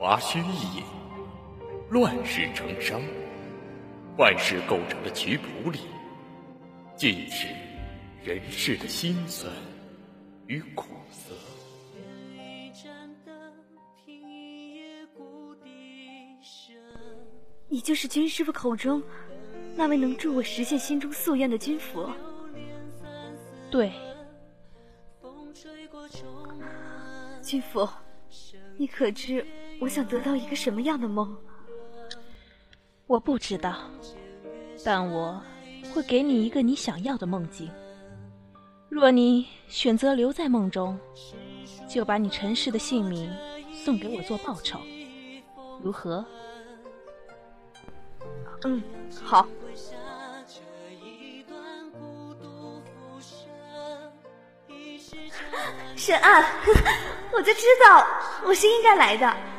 华胥一眼，乱世成伤，万事构成的曲谱里，尽是人世的辛酸与苦涩。你就是君师傅口中那位能助我实现心中夙愿的君佛。对，君佛，你可知我想得到一个什么样的梦？我不知道，但我会给你一个你想要的梦境。若你选择留在梦中，就把你尘世的姓名送给我做报酬，如何？嗯，好。沈岸，我就知道我是应该来的。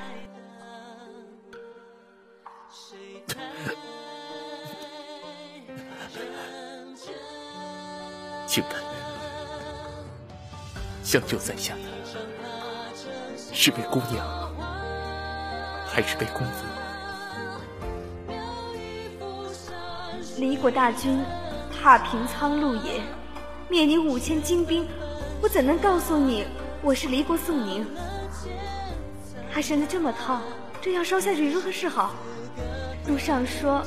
相救在下的是被姑娘，还是被公子？离国大军踏平苍路也，灭你五千精兵，我怎能告诉你我是离国宋宁？还生得这么烫，这药烧下去如何是好？路上说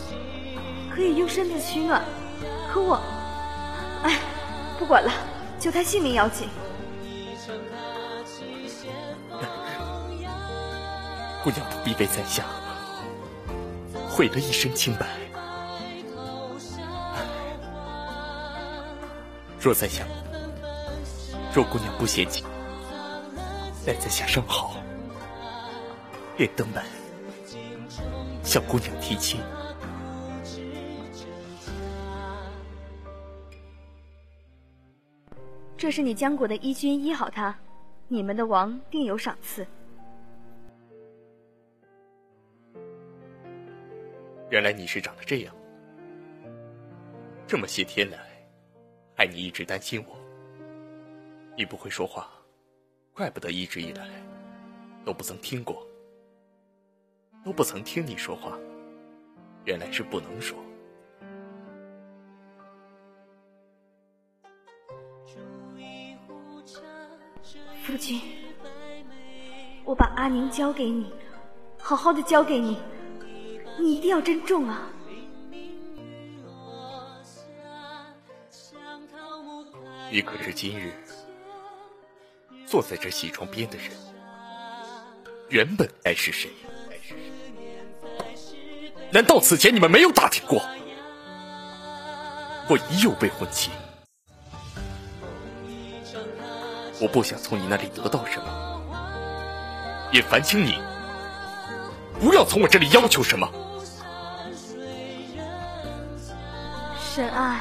可以用身子取暖，可我，哎，不管了，救他性命要紧。姑娘不必为在下毁了一身清白。若在下，若姑娘不嫌弃，待在下生好，便登门向姑娘提亲。这是你江国的医君医好他，你们的王定有赏赐。原来你是长得这样，这么些天来。害你一直担心我，你不会说话，怪不得一直以来都不曾听过，都不曾听你说话，原来是不能说。夫君，我把阿宁交给你，好好的交给你，你一定要珍重啊！你可知今日坐在这喜床边的人，原本该是谁？难道此前你们没有打听过？我已有未婚妻，我不想从你那里得到什么，也烦请你不要从我这里要求什么。沈爱。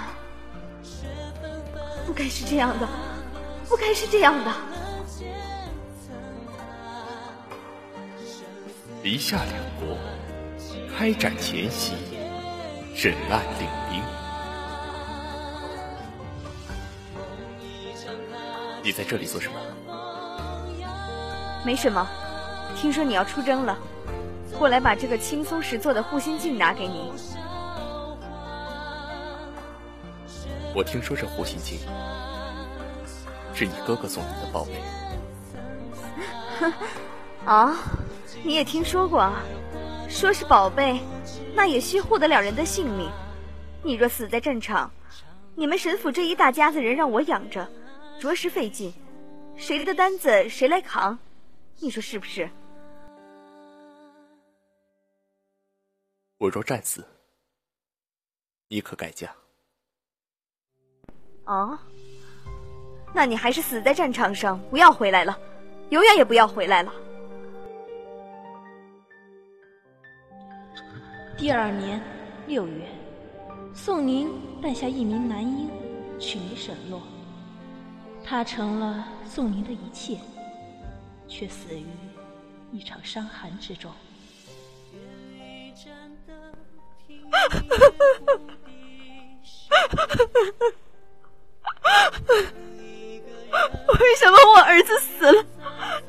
不该是这样的，不该是这样的。篱下两国开战前夕，沈岸领兵。你在这里做什么？没什么，听说你要出征了，过来把这个轻松石做的护心镜拿给你。我听说这护心镜是你哥哥送你的宝贝。啊，你也听说过啊？说是宝贝，那也需护得了人的性命。你若死在战场，你们沈府这一大家子人让我养着，着实费劲。谁的担子谁来扛？你说是不是？我若战死，你可改嫁？啊，那你还是死在战场上，不要回来了，永远也不要回来了。第二年六月，宋宁诞下一名男婴，取名沈洛。他成了宋宁的一切，却死于一场伤寒之中。为什么我儿子死了？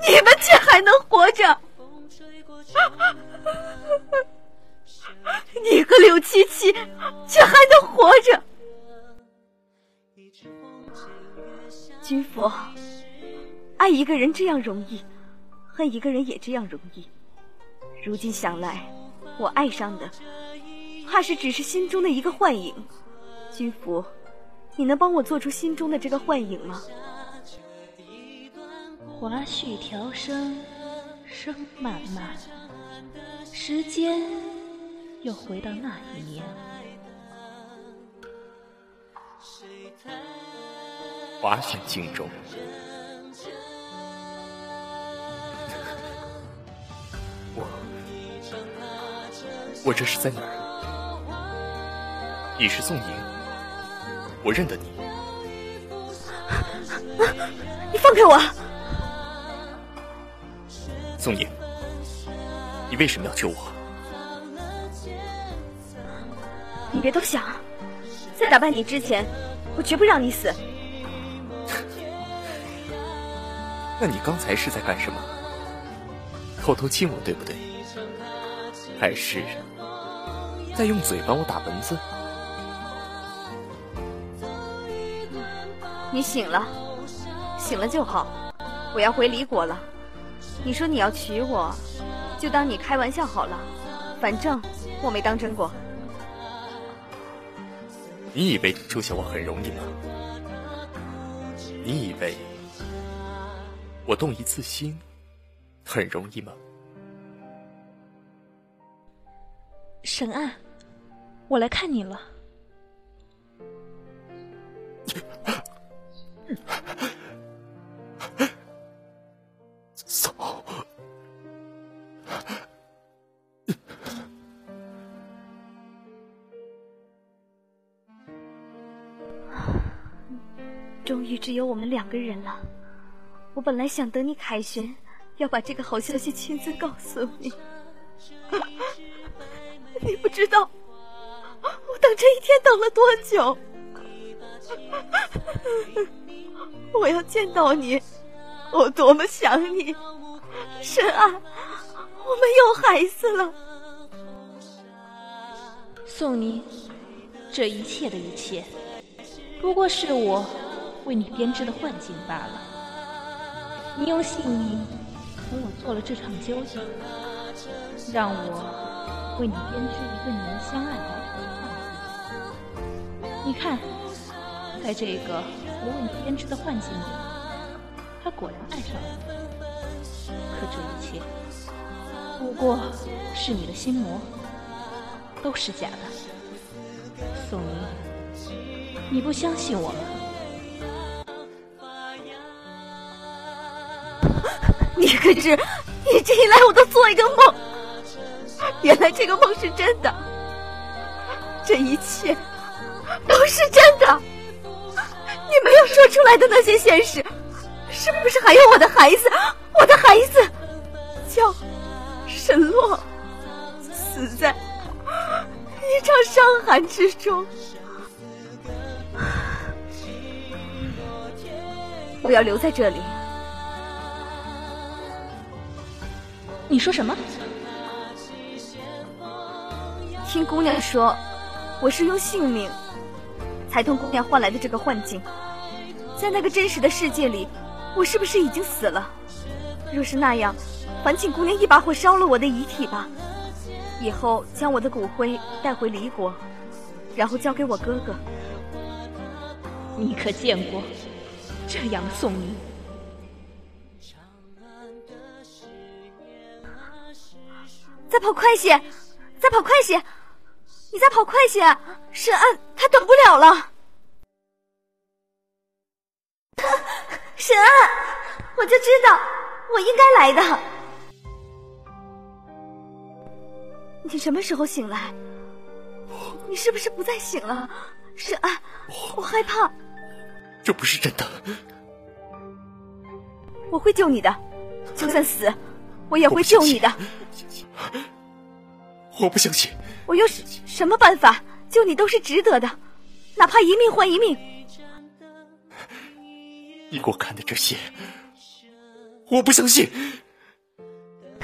你们却还能活着？你和柳七七却还能活着？君佛爱一个人这样容易恨一个人也这样容易。如今想来我爱上的怕是只是心中的一个幻影。君佛你能帮我做出心中的这个幻影吗？华絮调声，声漫漫，时间又回到那一年。华胥镜中，我我这是在哪儿？你是宋宁，我认得你。你放开我！宋宁，你为什么要救我？你别多想，在打败你之前，我绝不让你死。那你刚才是在干什么？偷偷亲我，对不对？还是在用嘴帮我打蚊子？你醒了，醒了就好。我要回离国了。你说你要娶我，就当你开玩笑好了。反正我没当真过。你以为救下我很容易吗？你以为？我动一次心，很容易吗？沈岸，我来看你了。走。终于只有我们两个人了。我本来想等你凯旋，要把这个好消息亲自告诉你。你不知道，我等这一天等了多久。我要见到你，我多么想你，沈安，我们有孩子了。宋宁，这一切的一切，不过是我为你编织的幻境罢了。你用性命和我做了这场交易，让我为你编织一个你们相爱的幻境。你看，在这个我为你编织的幻境里，他果然爱上了你。可这一切不过是你的心魔，都是假的。宋宁，你不相信我了？你可知，一直以来我都做一个梦，原来这个梦是真的，这一切都是真的。你没有说出来的那些现实，是不是还有我的孩子？我的孩子叫沈洛，死在一场伤寒之中。我要留在这里。你说什么？听姑娘说，我是用性命才同姑娘换来的这个幻境。在那个真实的世界里，我是不是已经死了？若是那样，烦请姑娘一把火烧了我的遗体吧。以后将我的骨灰带回离国，然后交给我哥哥。你可见过这样的宋明？再跑快些，再跑快些！你再跑快些，沈安他等不了了。沈安，我就知道我应该来的。你什么时候醒来？你是不是不再醒了？沈安，我害怕。这不是真的。我会救你的，就算死。我也会救你的，我不相信。我用什么办法救你都是值得的，哪怕一命换一命。你给我看的这些，我不相信。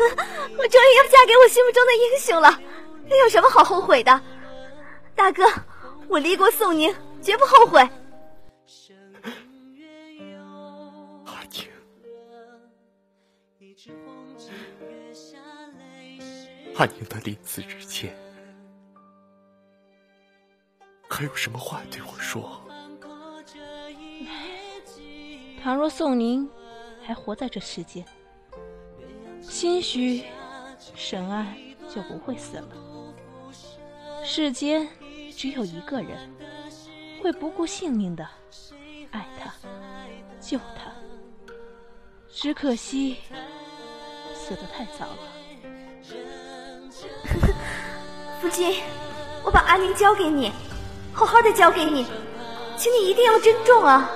我终于要嫁给我心目中的英雄了，你有什么好后悔的？大哥，我离国送您，绝不后悔。阿宁，阿宁的临死之前，还有什么话对我说？倘若宋宁还活在这世间，兴许沈安就不会死了。世间只有一个人会不顾性命的爱他、救他，只可惜死得太早了。夫君，我把阿宁交给你，好好的交给你，请你一定要珍重啊！